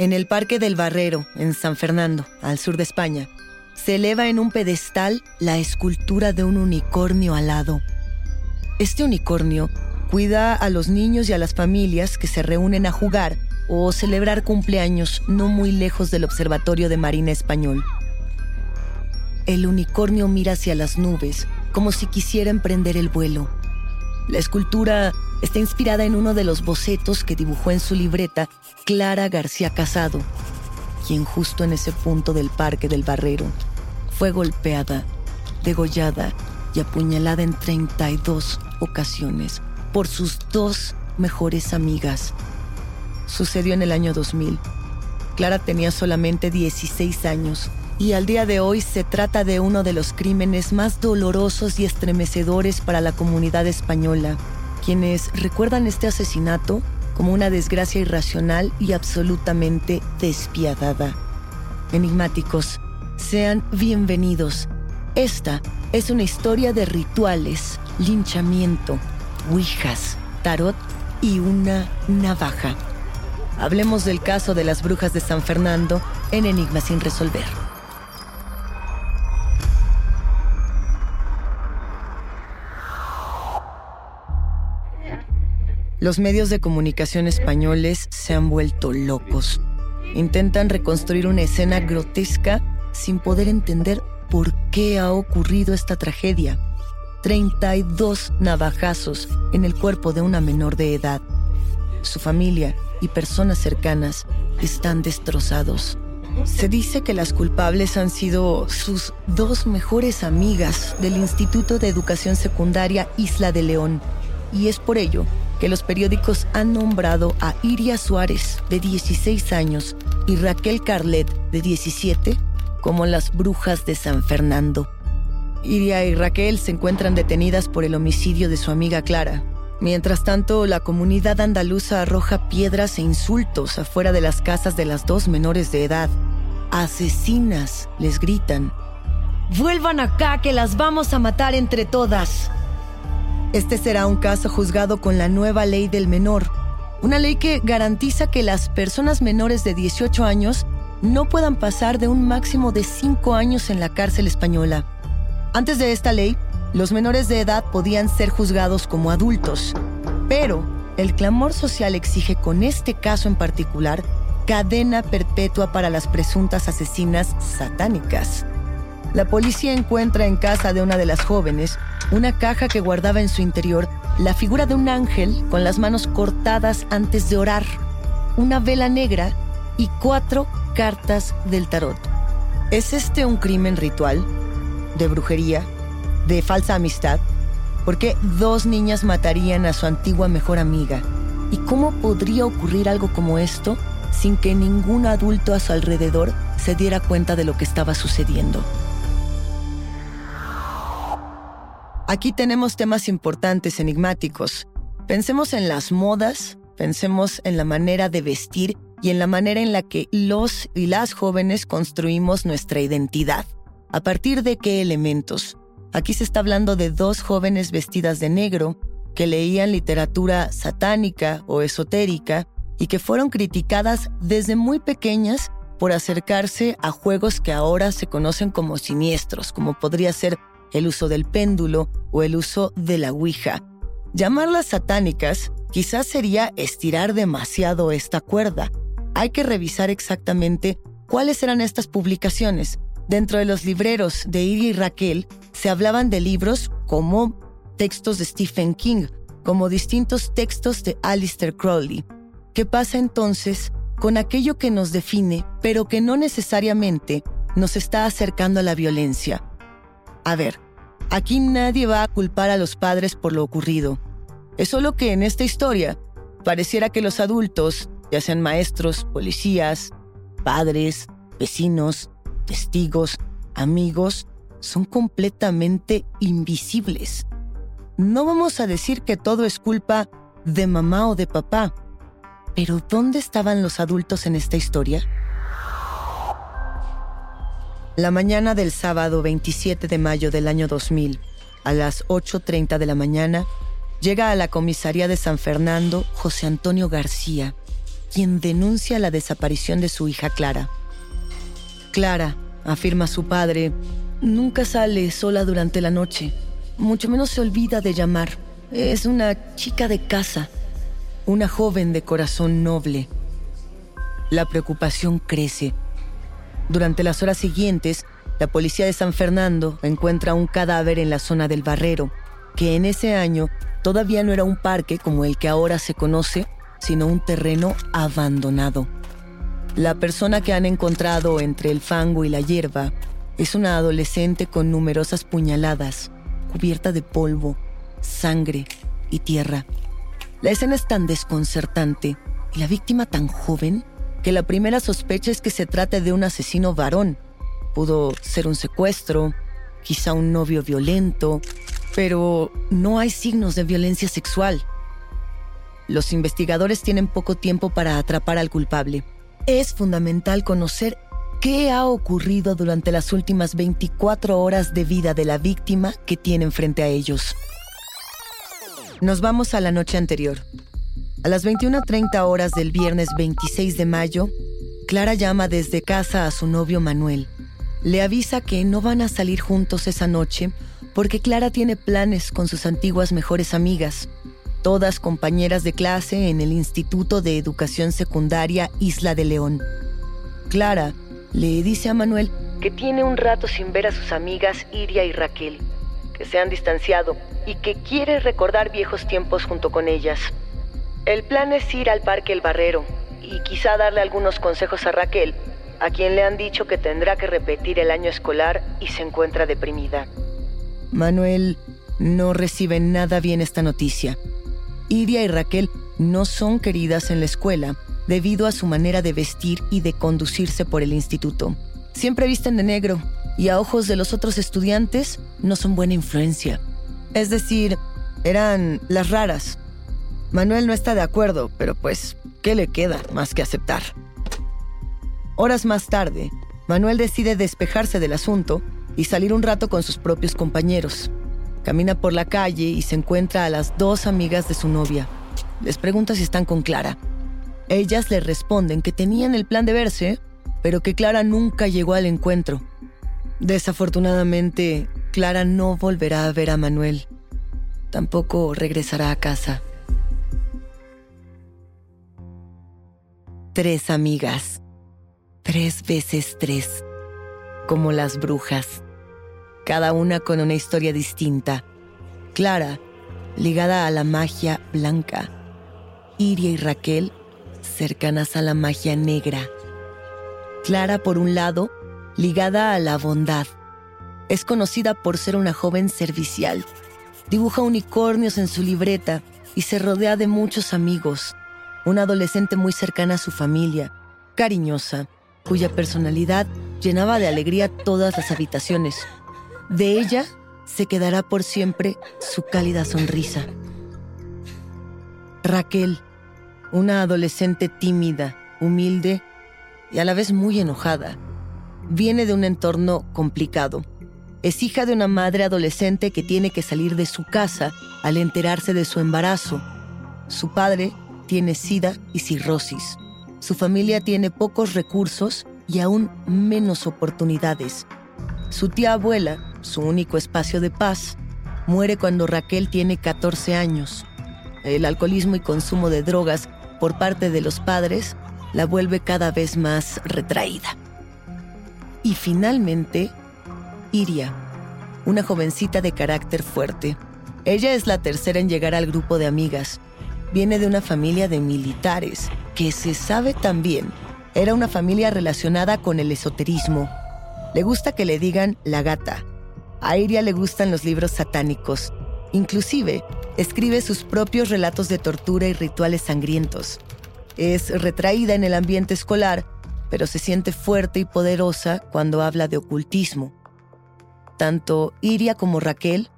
En el Parque del Barrero, en San Fernando, al sur de España, se eleva en un pedestal la escultura de un unicornio alado. Este unicornio cuida a los niños y a las familias que se reúnen a jugar o celebrar cumpleaños no muy lejos del Observatorio de Marina Español. El unicornio mira hacia las nubes como si quisiera emprender el vuelo. La escultura está inspirada en uno de los bocetos que dibujó en su libreta Clara García Casado, quien justo en ese punto del Parque del Barrero fue golpeada, degollada y apuñalada en 32 ocasiones por sus dos mejores amigas. Sucedió en el año 2000. Clara tenía solamente 16 años y al día de hoy se trata de uno de los crímenes más dolorosos y estremecedores para la comunidad española quienes recuerdan este asesinato como una desgracia irracional y absolutamente despiadada. Enigmáticos, sean bienvenidos. Esta es una historia de rituales, linchamiento, ouijas, tarot y una navaja. Hablemos del caso de las brujas de San Fernando en Enigma sin resolver. Los medios de comunicación españoles se han vuelto locos. Intentan reconstruir una escena grotesca sin poder entender por qué ha ocurrido esta tragedia. 32 navajazos en el cuerpo de una menor de edad. Su familia y personas cercanas están destrozados. Se dice que las culpables han sido sus dos mejores amigas del Instituto de Educación Secundaria Isla de León, y es por ello que los periódicos han nombrado a Iria Suárez, de 16 años, y Raquel Carlet, de 17, como las brujas de San Fernando. Iria y Raquel se encuentran detenidas por el homicidio de su amiga Clara. Mientras tanto, la comunidad andaluza arroja piedras e insultos afuera de las casas de las dos menores de edad. Asesinas, les gritan. Vuelvan acá que las vamos a matar entre todas. Este será un caso juzgado con la nueva ley del menor, una ley que garantiza que las personas menores de 18 años no puedan pasar de un máximo de 5 años en la cárcel española. Antes de esta ley, los menores de edad podían ser juzgados como adultos, pero el clamor social exige con este caso en particular cadena perpetua para las presuntas asesinas satánicas. La policía encuentra en casa de una de las jóvenes una caja que guardaba en su interior la figura de un ángel con las manos cortadas antes de orar, una vela negra y cuatro cartas del tarot. ¿Es este un crimen ritual? ¿De brujería? ¿De falsa amistad? ¿Por qué dos niñas matarían a su antigua mejor amiga? ¿Y cómo podría ocurrir algo como esto sin que ningún adulto a su alrededor se diera cuenta de lo que estaba sucediendo? Aquí tenemos temas importantes, enigmáticos. Pensemos en las modas, pensemos en la manera de vestir y en la manera en la que los y las jóvenes construimos nuestra identidad. ¿A partir de qué elementos? Aquí se está hablando de dos jóvenes vestidas de negro que leían literatura satánica o esotérica y que fueron criticadas desde muy pequeñas por acercarse a juegos que ahora se conocen como siniestros, como podría ser el uso del péndulo o el uso de la Ouija. Llamarlas satánicas quizás sería estirar demasiado esta cuerda. Hay que revisar exactamente cuáles eran estas publicaciones. Dentro de los libreros de Iri y Raquel se hablaban de libros como textos de Stephen King, como distintos textos de Alistair Crowley. ¿Qué pasa entonces con aquello que nos define, pero que no necesariamente nos está acercando a la violencia? A ver, aquí nadie va a culpar a los padres por lo ocurrido. Es solo que en esta historia pareciera que los adultos, ya sean maestros, policías, padres, vecinos, testigos, amigos, son completamente invisibles. No vamos a decir que todo es culpa de mamá o de papá, pero ¿dónde estaban los adultos en esta historia? La mañana del sábado 27 de mayo del año 2000, a las 8.30 de la mañana, llega a la comisaría de San Fernando José Antonio García, quien denuncia la desaparición de su hija Clara. Clara, afirma su padre, nunca sale sola durante la noche, mucho menos se olvida de llamar. Es una chica de casa, una joven de corazón noble. La preocupación crece durante las horas siguientes, la policía de San Fernando encuentra un cadáver en la zona del Barrero, que en ese año todavía no era un parque como el que ahora se conoce, sino un terreno abandonado. La persona que han encontrado entre el fango y la hierba es una adolescente con numerosas puñaladas, cubierta de polvo, sangre y tierra. La escena es tan desconcertante y la víctima tan joven que la primera sospecha es que se trate de un asesino varón. Pudo ser un secuestro, quizá un novio violento, pero no hay signos de violencia sexual. Los investigadores tienen poco tiempo para atrapar al culpable. Es fundamental conocer qué ha ocurrido durante las últimas 24 horas de vida de la víctima que tienen frente a ellos. Nos vamos a la noche anterior. A las 21.30 horas del viernes 26 de mayo, Clara llama desde casa a su novio Manuel. Le avisa que no van a salir juntos esa noche porque Clara tiene planes con sus antiguas mejores amigas, todas compañeras de clase en el Instituto de Educación Secundaria Isla de León. Clara le dice a Manuel que tiene un rato sin ver a sus amigas Iria y Raquel, que se han distanciado y que quiere recordar viejos tiempos junto con ellas. El plan es ir al Parque El Barrero y quizá darle algunos consejos a Raquel, a quien le han dicho que tendrá que repetir el año escolar y se encuentra deprimida. Manuel no recibe nada bien esta noticia. Iria y Raquel no son queridas en la escuela debido a su manera de vestir y de conducirse por el instituto. Siempre visten de negro y a ojos de los otros estudiantes no son buena influencia. Es decir, eran las raras, Manuel no está de acuerdo, pero pues, ¿qué le queda más que aceptar? Horas más tarde, Manuel decide despejarse del asunto y salir un rato con sus propios compañeros. Camina por la calle y se encuentra a las dos amigas de su novia. Les pregunta si están con Clara. Ellas le responden que tenían el plan de verse, pero que Clara nunca llegó al encuentro. Desafortunadamente, Clara no volverá a ver a Manuel. Tampoco regresará a casa. Tres amigas. Tres veces tres. Como las brujas. Cada una con una historia distinta. Clara, ligada a la magia blanca. Iria y Raquel, cercanas a la magia negra. Clara, por un lado, ligada a la bondad. Es conocida por ser una joven servicial. Dibuja unicornios en su libreta y se rodea de muchos amigos. Una adolescente muy cercana a su familia, cariñosa, cuya personalidad llenaba de alegría todas las habitaciones. De ella se quedará por siempre su cálida sonrisa. Raquel, una adolescente tímida, humilde y a la vez muy enojada. Viene de un entorno complicado. Es hija de una madre adolescente que tiene que salir de su casa al enterarse de su embarazo. Su padre tiene sida y cirrosis. Su familia tiene pocos recursos y aún menos oportunidades. Su tía abuela, su único espacio de paz, muere cuando Raquel tiene 14 años. El alcoholismo y consumo de drogas por parte de los padres la vuelve cada vez más retraída. Y finalmente, Iria, una jovencita de carácter fuerte. Ella es la tercera en llegar al grupo de amigas. Viene de una familia de militares, que se sabe también era una familia relacionada con el esoterismo. Le gusta que le digan la gata. A Iria le gustan los libros satánicos. Inclusive, escribe sus propios relatos de tortura y rituales sangrientos. Es retraída en el ambiente escolar, pero se siente fuerte y poderosa cuando habla de ocultismo. Tanto Iria como Raquel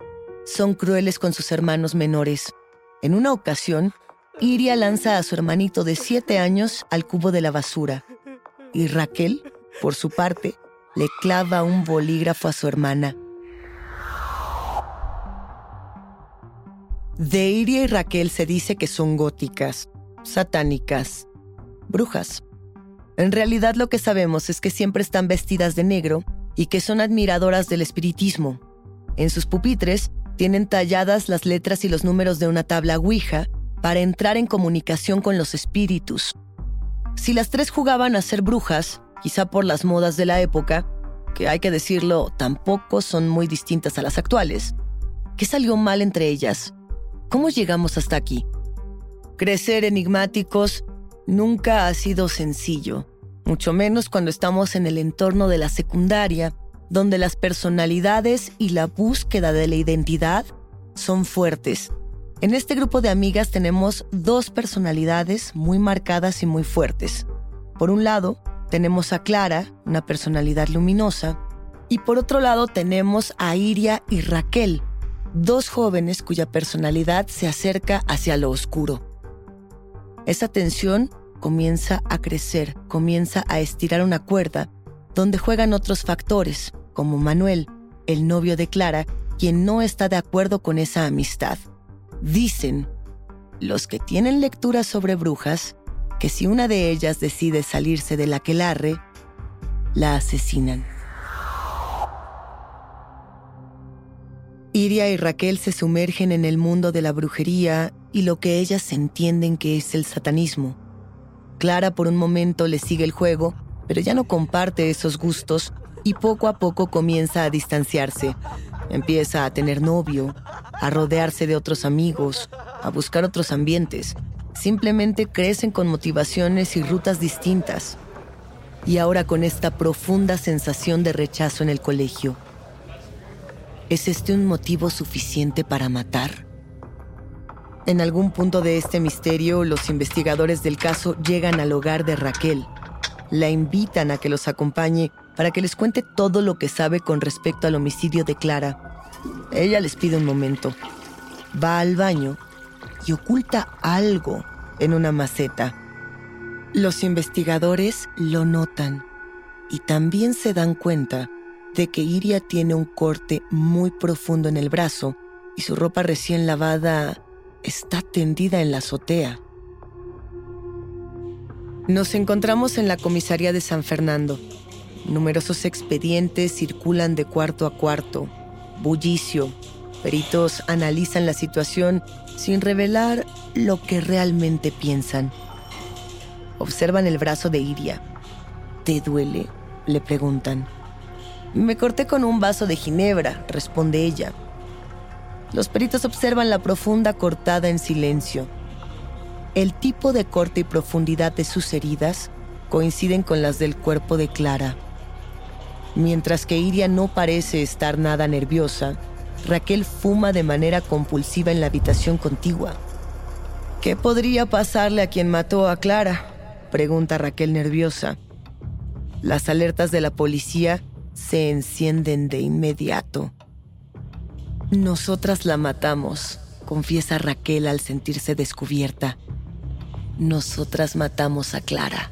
son crueles con sus hermanos menores. En una ocasión, Iria lanza a su hermanito de siete años al cubo de la basura y Raquel, por su parte, le clava un bolígrafo a su hermana. De Iria y Raquel se dice que son góticas, satánicas, brujas. En realidad lo que sabemos es que siempre están vestidas de negro y que son admiradoras del espiritismo. En sus pupitres tienen talladas las letras y los números de una tabla Ouija para entrar en comunicación con los espíritus. Si las tres jugaban a ser brujas, quizá por las modas de la época, que hay que decirlo, tampoco son muy distintas a las actuales, ¿qué salió mal entre ellas? ¿Cómo llegamos hasta aquí? Crecer enigmáticos nunca ha sido sencillo, mucho menos cuando estamos en el entorno de la secundaria, donde las personalidades y la búsqueda de la identidad son fuertes. En este grupo de amigas tenemos dos personalidades muy marcadas y muy fuertes. Por un lado, tenemos a Clara, una personalidad luminosa, y por otro lado tenemos a Iria y Raquel, dos jóvenes cuya personalidad se acerca hacia lo oscuro. Esa tensión comienza a crecer, comienza a estirar una cuerda, donde juegan otros factores, como Manuel, el novio de Clara, quien no está de acuerdo con esa amistad. Dicen los que tienen lecturas sobre brujas que si una de ellas decide salirse del aquelarre, la asesinan. Iria y Raquel se sumergen en el mundo de la brujería y lo que ellas entienden que es el satanismo. Clara por un momento le sigue el juego, pero ya no comparte esos gustos y poco a poco comienza a distanciarse. Empieza a tener novio, a rodearse de otros amigos, a buscar otros ambientes. Simplemente crecen con motivaciones y rutas distintas. Y ahora con esta profunda sensación de rechazo en el colegio. ¿Es este un motivo suficiente para matar? En algún punto de este misterio, los investigadores del caso llegan al hogar de Raquel. La invitan a que los acompañe para que les cuente todo lo que sabe con respecto al homicidio de Clara. Ella les pide un momento. Va al baño y oculta algo en una maceta. Los investigadores lo notan y también se dan cuenta de que Iria tiene un corte muy profundo en el brazo y su ropa recién lavada está tendida en la azotea. Nos encontramos en la comisaría de San Fernando. Numerosos expedientes circulan de cuarto a cuarto. Bullicio. Peritos analizan la situación sin revelar lo que realmente piensan. Observan el brazo de Iria. ¿Te duele? Le preguntan. Me corté con un vaso de ginebra, responde ella. Los peritos observan la profunda cortada en silencio. El tipo de corte y profundidad de sus heridas coinciden con las del cuerpo de Clara. Mientras que Iria no parece estar nada nerviosa, Raquel fuma de manera compulsiva en la habitación contigua. ¿Qué podría pasarle a quien mató a Clara? pregunta Raquel nerviosa. Las alertas de la policía se encienden de inmediato. Nosotras la matamos, confiesa Raquel al sentirse descubierta. Nosotras matamos a Clara.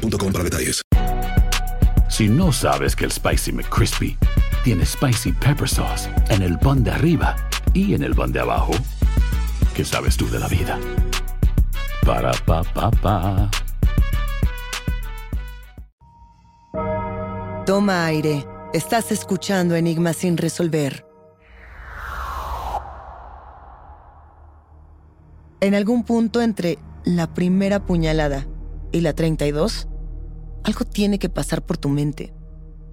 para detalles. Si no sabes que el Spicy McCrispy tiene Spicy Pepper Sauce en el pan de arriba y en el pan de abajo, ¿qué sabes tú de la vida? Para, pa, pa, pa. Toma aire. Estás escuchando Enigma sin resolver. En algún punto entre la primera puñalada y la 32, algo tiene que pasar por tu mente.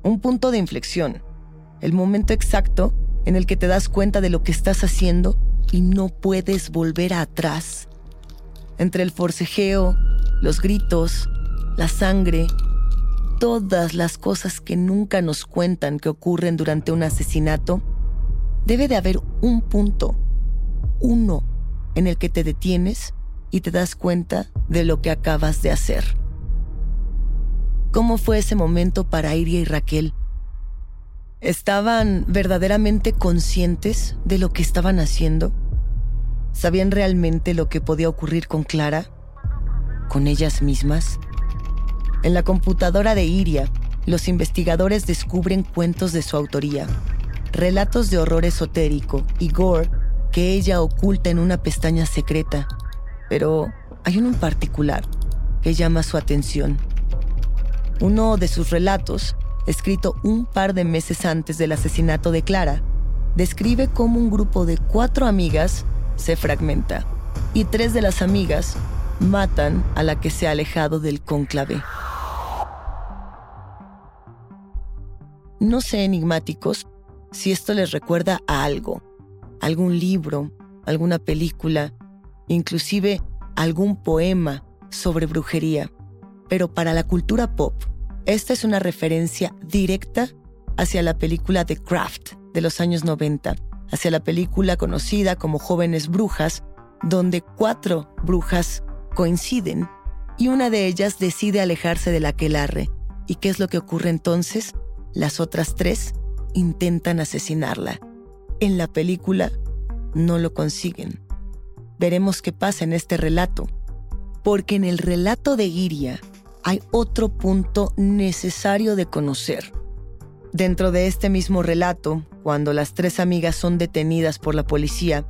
Un punto de inflexión. El momento exacto en el que te das cuenta de lo que estás haciendo y no puedes volver atrás. Entre el forcejeo, los gritos, la sangre, todas las cosas que nunca nos cuentan que ocurren durante un asesinato, debe de haber un punto, uno, en el que te detienes y te das cuenta de lo que acabas de hacer. ¿Cómo fue ese momento para Iria y Raquel? ¿Estaban verdaderamente conscientes de lo que estaban haciendo? ¿Sabían realmente lo que podía ocurrir con Clara? ¿Con ellas mismas? En la computadora de Iria, los investigadores descubren cuentos de su autoría, relatos de horror esotérico y gore que ella oculta en una pestaña secreta pero hay uno en particular que llama su atención. Uno de sus relatos, escrito un par de meses antes del asesinato de Clara, describe cómo un grupo de cuatro amigas se fragmenta y tres de las amigas matan a la que se ha alejado del cónclave. No sé, enigmáticos, si esto les recuerda a algo, algún libro, alguna película, inclusive algún poema sobre brujería. Pero para la cultura pop, esta es una referencia directa hacia la película The Craft de los años 90, hacia la película conocida como Jóvenes Brujas, donde cuatro brujas coinciden y una de ellas decide alejarse de la aquelarre. ¿Y qué es lo que ocurre entonces? Las otras tres intentan asesinarla. En la película no lo consiguen. Veremos qué pasa en este relato, porque en el relato de Iria hay otro punto necesario de conocer. Dentro de este mismo relato, cuando las tres amigas son detenidas por la policía,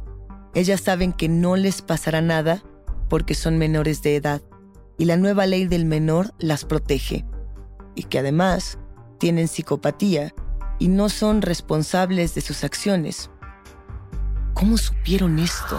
ellas saben que no les pasará nada porque son menores de edad y la nueva ley del menor las protege, y que además tienen psicopatía y no son responsables de sus acciones. ¿Cómo supieron esto?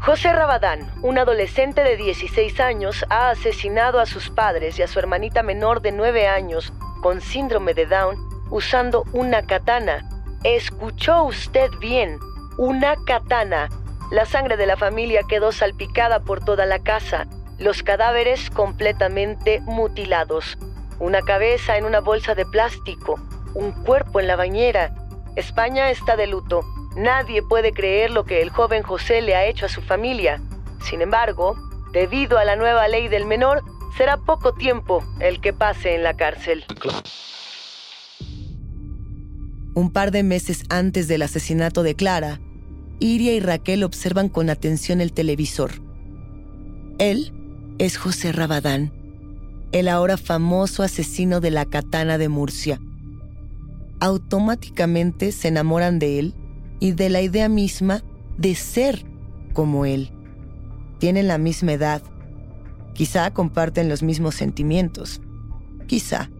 José Rabadán, un adolescente de 16 años, ha asesinado a sus padres y a su hermanita menor de 9 años con síndrome de Down usando una katana. Escuchó usted bien, una katana. La sangre de la familia quedó salpicada por toda la casa, los cadáveres completamente mutilados, una cabeza en una bolsa de plástico, un cuerpo en la bañera. España está de luto. Nadie puede creer lo que el joven José le ha hecho a su familia. Sin embargo, debido a la nueva ley del menor, será poco tiempo el que pase en la cárcel. Un par de meses antes del asesinato de Clara, Iria y Raquel observan con atención el televisor. Él es José Rabadán, el ahora famoso asesino de la katana de Murcia. Automáticamente se enamoran de él y de la idea misma de ser como él. Tienen la misma edad. Quizá comparten los mismos sentimientos. Quizá.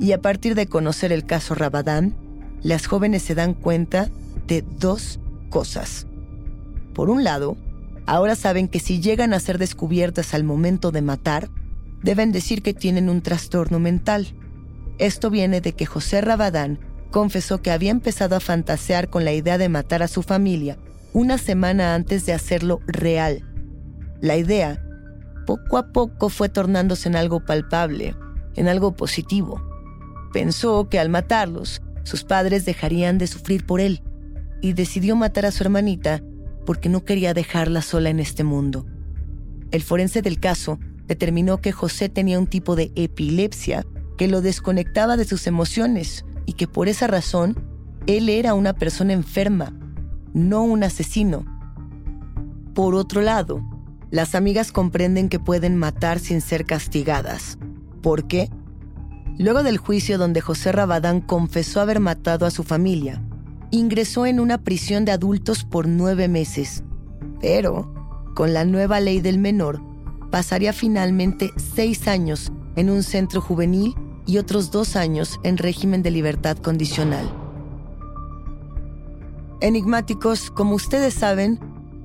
Y a partir de conocer el caso Rabadán, las jóvenes se dan cuenta de dos cosas. Por un lado, ahora saben que si llegan a ser descubiertas al momento de matar, deben decir que tienen un trastorno mental. Esto viene de que José Rabadán confesó que había empezado a fantasear con la idea de matar a su familia una semana antes de hacerlo real. La idea, poco a poco, fue tornándose en algo palpable, en algo positivo. Pensó que al matarlos, sus padres dejarían de sufrir por él, y decidió matar a su hermanita porque no quería dejarla sola en este mundo. El forense del caso determinó que José tenía un tipo de epilepsia que lo desconectaba de sus emociones y que por esa razón él era una persona enferma, no un asesino. Por otro lado, las amigas comprenden que pueden matar sin ser castigadas. ¿Por qué? Luego del juicio donde José Rabadán confesó haber matado a su familia, ingresó en una prisión de adultos por nueve meses. Pero, con la nueva ley del menor, pasaría finalmente seis años en un centro juvenil y otros dos años en régimen de libertad condicional. Enigmáticos, como ustedes saben,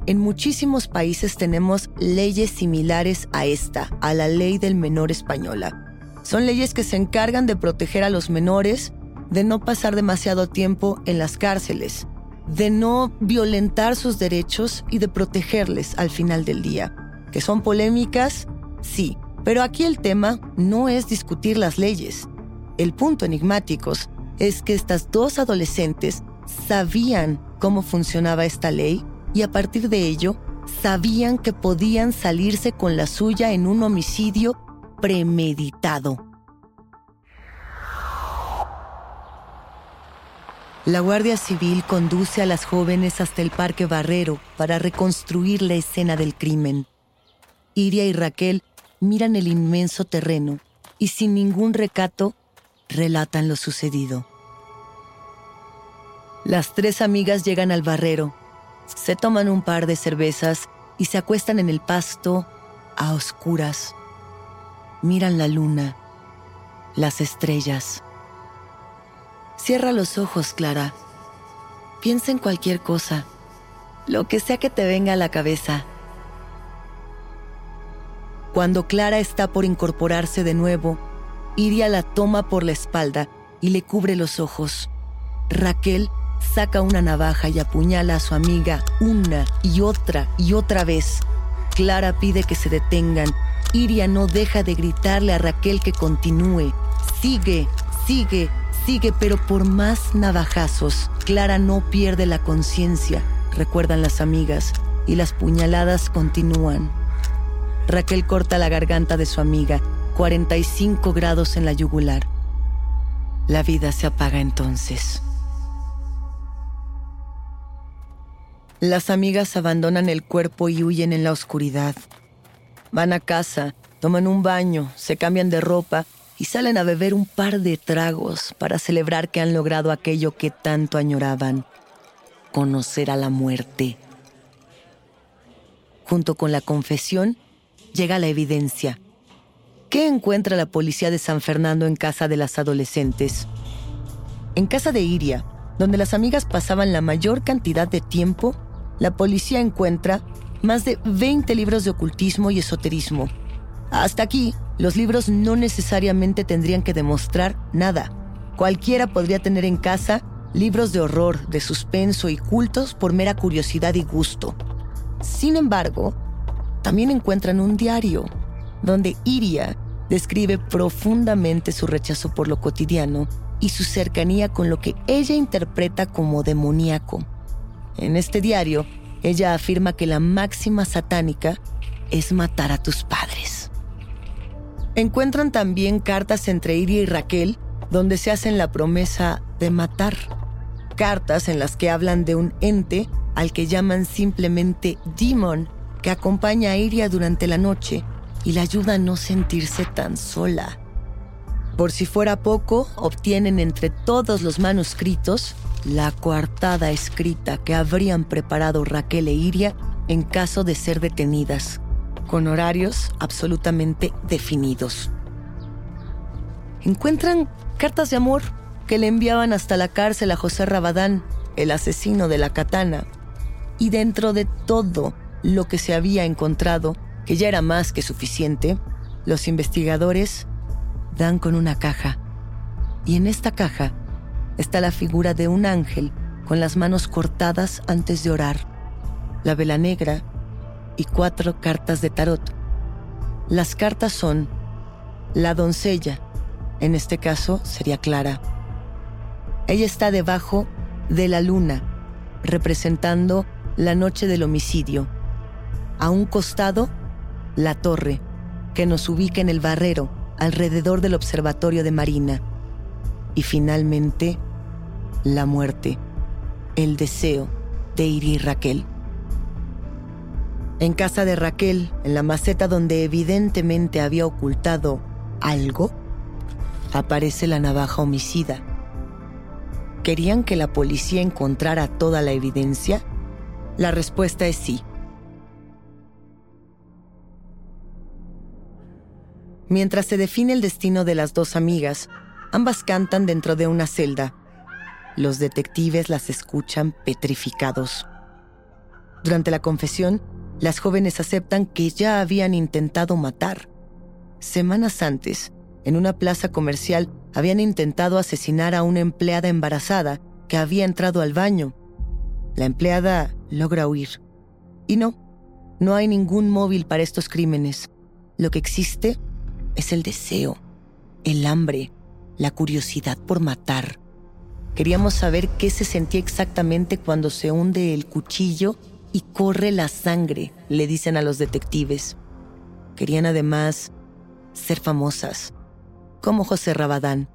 en muchísimos países tenemos leyes similares a esta, a la ley del menor española. Son leyes que se encargan de proteger a los menores, de no pasar demasiado tiempo en las cárceles, de no violentar sus derechos y de protegerles al final del día. ¿Que son polémicas? Sí, pero aquí el tema no es discutir las leyes. El punto enigmáticos es que estas dos adolescentes sabían cómo funcionaba esta ley y a partir de ello sabían que podían salirse con la suya en un homicidio premeditado. La Guardia Civil conduce a las jóvenes hasta el Parque Barrero para reconstruir la escena del crimen. Iria y Raquel miran el inmenso terreno y sin ningún recato relatan lo sucedido. Las tres amigas llegan al barrero, se toman un par de cervezas y se acuestan en el pasto a oscuras. Miran la luna, las estrellas. Cierra los ojos, Clara. Piensa en cualquier cosa, lo que sea que te venga a la cabeza. Cuando Clara está por incorporarse de nuevo, Iria la toma por la espalda y le cubre los ojos. Raquel saca una navaja y apuñala a su amiga una y otra y otra vez. Clara pide que se detengan. Iria no deja de gritarle a Raquel que continúe. Sigue, sigue, sigue, pero por más navajazos, Clara no pierde la conciencia, recuerdan las amigas, y las puñaladas continúan. Raquel corta la garganta de su amiga, 45 grados en la yugular. La vida se apaga entonces. Las amigas abandonan el cuerpo y huyen en la oscuridad. Van a casa, toman un baño, se cambian de ropa y salen a beber un par de tragos para celebrar que han logrado aquello que tanto añoraban, conocer a la muerte. Junto con la confesión llega la evidencia. ¿Qué encuentra la policía de San Fernando en casa de las adolescentes? En casa de Iria, donde las amigas pasaban la mayor cantidad de tiempo, la policía encuentra más de 20 libros de ocultismo y esoterismo. Hasta aquí, los libros no necesariamente tendrían que demostrar nada. Cualquiera podría tener en casa libros de horror, de suspenso y cultos por mera curiosidad y gusto. Sin embargo, también encuentran un diario donde Iria describe profundamente su rechazo por lo cotidiano y su cercanía con lo que ella interpreta como demoníaco. En este diario, ella afirma que la máxima satánica es matar a tus padres. Encuentran también cartas entre Iria y Raquel donde se hacen la promesa de matar. Cartas en las que hablan de un ente al que llaman simplemente Demon, que acompaña a Iria durante la noche y la ayuda a no sentirse tan sola. Por si fuera poco, obtienen entre todos los manuscritos la coartada escrita que habrían preparado Raquel e Iria en caso de ser detenidas con horarios absolutamente definidos. Encuentran cartas de amor que le enviaban hasta la cárcel a José Rabadán, el asesino de la katana. Y dentro de todo lo que se había encontrado, que ya era más que suficiente, los investigadores dan con una caja. Y en esta caja está la figura de un ángel con las manos cortadas antes de orar. La vela negra y cuatro cartas de tarot. Las cartas son la doncella, en este caso sería Clara. Ella está debajo de la luna, representando la noche del homicidio. A un costado, la torre, que nos ubica en el barrero, alrededor del observatorio de Marina. Y finalmente, la muerte, el deseo de Iri Raquel. En casa de Raquel, en la maceta donde evidentemente había ocultado algo, aparece la navaja homicida. ¿Querían que la policía encontrara toda la evidencia? La respuesta es sí. Mientras se define el destino de las dos amigas, ambas cantan dentro de una celda. Los detectives las escuchan petrificados. Durante la confesión, las jóvenes aceptan que ya habían intentado matar. Semanas antes, en una plaza comercial, habían intentado asesinar a una empleada embarazada que había entrado al baño. La empleada logra huir. Y no, no hay ningún móvil para estos crímenes. Lo que existe es el deseo, el hambre, la curiosidad por matar. Queríamos saber qué se sentía exactamente cuando se hunde el cuchillo y corre la sangre, le dicen a los detectives. Querían además ser famosas, como José Rabadán.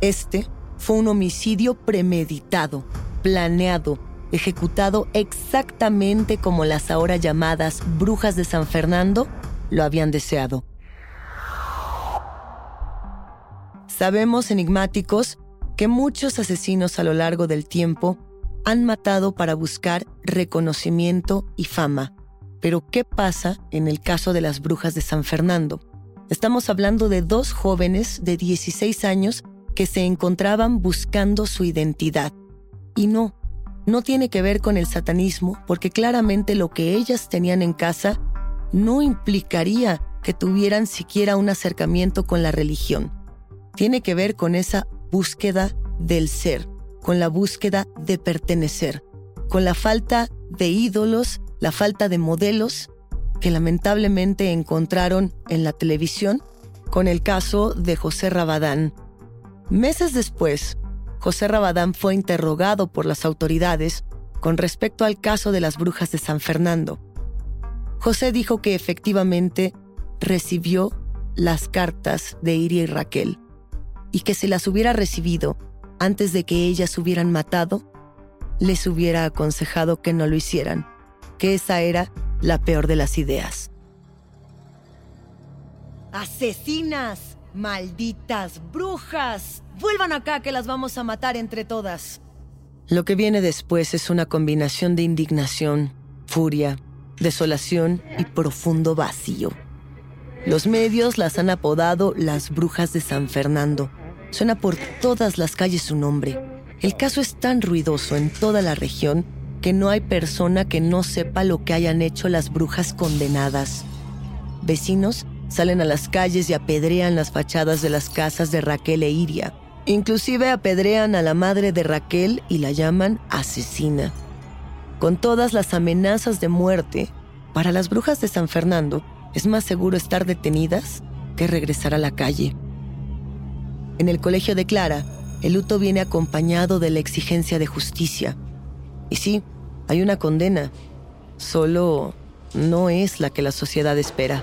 Este fue un homicidio premeditado, planeado, ejecutado exactamente como las ahora llamadas brujas de San Fernando lo habían deseado. Sabemos, enigmáticos, que muchos asesinos a lo largo del tiempo han matado para buscar reconocimiento y fama. Pero ¿qué pasa en el caso de las brujas de San Fernando? Estamos hablando de dos jóvenes de 16 años que se encontraban buscando su identidad. Y no, no tiene que ver con el satanismo, porque claramente lo que ellas tenían en casa no implicaría que tuvieran siquiera un acercamiento con la religión. Tiene que ver con esa búsqueda del ser, con la búsqueda de pertenecer, con la falta de ídolos, la falta de modelos que lamentablemente encontraron en la televisión con el caso de José Rabadán. Meses después, José Rabadán fue interrogado por las autoridades con respecto al caso de las brujas de San Fernando. José dijo que efectivamente recibió las cartas de Iria y Raquel y que si las hubiera recibido antes de que ellas hubieran matado, les hubiera aconsejado que no lo hicieran, que esa era la peor de las ideas. ¡Asesinas! ¡Malditas brujas! ¡Vuelvan acá que las vamos a matar entre todas! Lo que viene después es una combinación de indignación, furia, desolación y profundo vacío. Los medios las han apodado las brujas de San Fernando. Suena por todas las calles su nombre. El caso es tan ruidoso en toda la región que no hay persona que no sepa lo que hayan hecho las brujas condenadas. Vecinos salen a las calles y apedrean las fachadas de las casas de Raquel e Iria. Inclusive apedrean a la madre de Raquel y la llaman asesina. Con todas las amenazas de muerte, para las brujas de San Fernando, es más seguro estar detenidas que regresar a la calle. En el colegio de Clara, el luto viene acompañado de la exigencia de justicia. Y sí, hay una condena, solo no es la que la sociedad espera.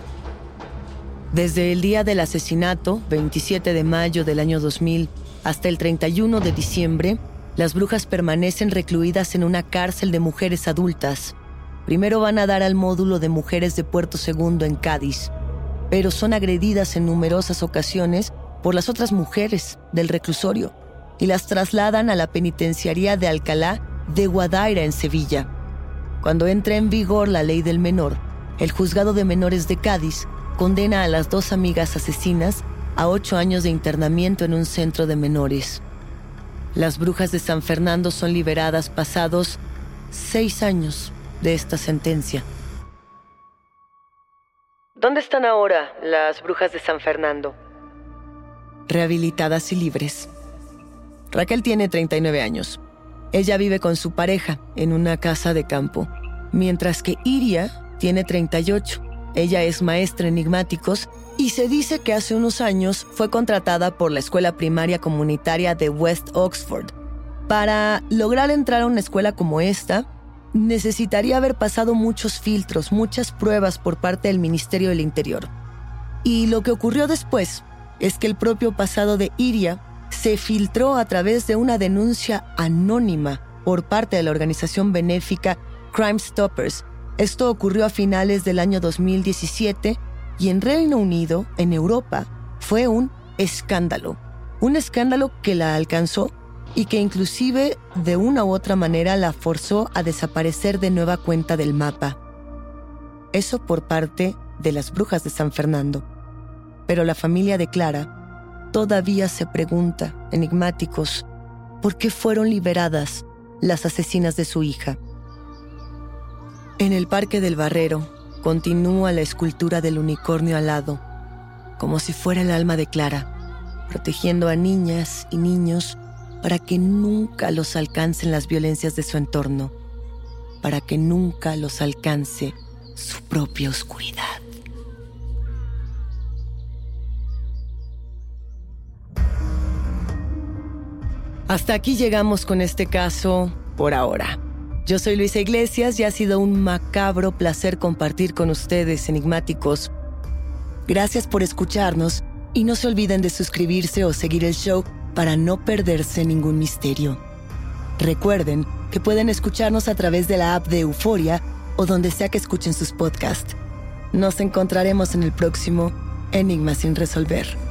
Desde el día del asesinato, 27 de mayo del año 2000, hasta el 31 de diciembre, las brujas permanecen recluidas en una cárcel de mujeres adultas, Primero van a dar al módulo de mujeres de Puerto Segundo en Cádiz, pero son agredidas en numerosas ocasiones por las otras mujeres del reclusorio y las trasladan a la penitenciaría de Alcalá de Guadaira en Sevilla. Cuando entra en vigor la ley del menor, el juzgado de menores de Cádiz condena a las dos amigas asesinas a ocho años de internamiento en un centro de menores. Las brujas de San Fernando son liberadas pasados seis años de esta sentencia. ¿Dónde están ahora las brujas de San Fernando? Rehabilitadas y libres. Raquel tiene 39 años. Ella vive con su pareja en una casa de campo, mientras que Iria tiene 38. Ella es maestra enigmáticos y se dice que hace unos años fue contratada por la escuela primaria comunitaria de West Oxford. Para lograr entrar a una escuela como esta, necesitaría haber pasado muchos filtros, muchas pruebas por parte del Ministerio del Interior. Y lo que ocurrió después es que el propio pasado de Iria se filtró a través de una denuncia anónima por parte de la organización benéfica Crime Stoppers. Esto ocurrió a finales del año 2017 y en Reino Unido, en Europa, fue un escándalo. Un escándalo que la alcanzó y que inclusive de una u otra manera la forzó a desaparecer de nueva cuenta del mapa. Eso por parte de las brujas de San Fernando. Pero la familia de Clara todavía se pregunta, enigmáticos, ¿por qué fueron liberadas las asesinas de su hija? En el Parque del Barrero continúa la escultura del unicornio alado, como si fuera el alma de Clara, protegiendo a niñas y niños para que nunca los alcancen las violencias de su entorno, para que nunca los alcance su propia oscuridad. Hasta aquí llegamos con este caso por ahora. Yo soy Luisa Iglesias y ha sido un macabro placer compartir con ustedes, enigmáticos. Gracias por escucharnos y no se olviden de suscribirse o seguir el show para no perderse ningún misterio. Recuerden que pueden escucharnos a través de la app de Euforia o donde sea que escuchen sus podcasts. Nos encontraremos en el próximo Enigma sin resolver.